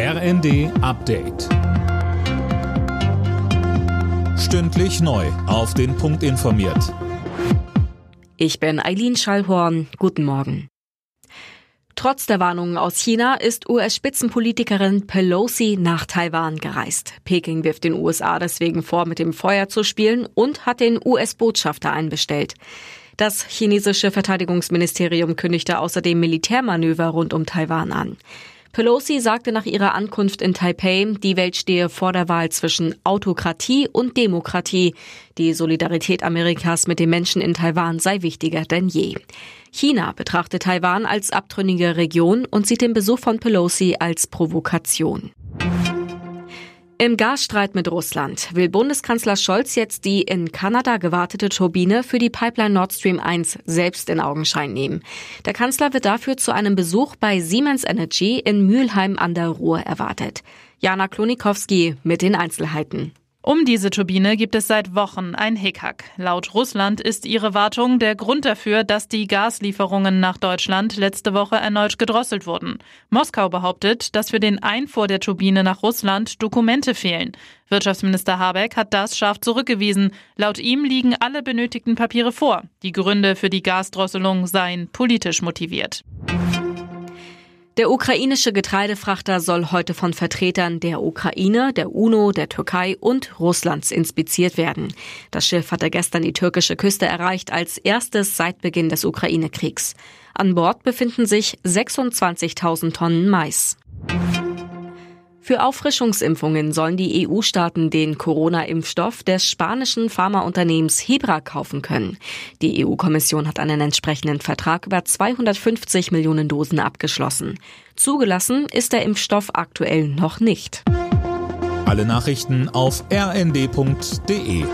RND Update. Stündlich neu. Auf den Punkt informiert. Ich bin Eileen Schallhorn. Guten Morgen. Trotz der Warnungen aus China ist US-Spitzenpolitikerin Pelosi nach Taiwan gereist. Peking wirft den USA deswegen vor, mit dem Feuer zu spielen und hat den US-Botschafter einbestellt. Das chinesische Verteidigungsministerium kündigte außerdem Militärmanöver rund um Taiwan an. Pelosi sagte nach ihrer Ankunft in Taipei, die Welt stehe vor der Wahl zwischen Autokratie und Demokratie. Die Solidarität Amerikas mit den Menschen in Taiwan sei wichtiger denn je. China betrachtet Taiwan als abtrünnige Region und sieht den Besuch von Pelosi als Provokation. Im Gasstreit mit Russland will Bundeskanzler Scholz jetzt die in Kanada gewartete Turbine für die Pipeline Nord Stream 1 selbst in Augenschein nehmen. Der Kanzler wird dafür zu einem Besuch bei Siemens Energy in Mülheim an der Ruhr erwartet. Jana Klonikowski mit den Einzelheiten. Um diese Turbine gibt es seit Wochen ein Hickhack. Laut Russland ist ihre Wartung der Grund dafür, dass die Gaslieferungen nach Deutschland letzte Woche erneut gedrosselt wurden. Moskau behauptet, dass für den Einfuhr der Turbine nach Russland Dokumente fehlen. Wirtschaftsminister Habeck hat das scharf zurückgewiesen. Laut ihm liegen alle benötigten Papiere vor. Die Gründe für die Gasdrosselung seien politisch motiviert. Der ukrainische Getreidefrachter soll heute von Vertretern der Ukraine, der UNO, der Türkei und Russlands inspiziert werden. Das Schiff hatte gestern die türkische Küste erreicht als erstes seit Beginn des Ukraine-Kriegs. An Bord befinden sich 26.000 Tonnen Mais. Für Auffrischungsimpfungen sollen die EU-Staaten den Corona-Impfstoff des spanischen Pharmaunternehmens Hebra kaufen können. Die EU-Kommission hat einen entsprechenden Vertrag über 250 Millionen Dosen abgeschlossen. Zugelassen ist der Impfstoff aktuell noch nicht. Alle Nachrichten auf rnd.de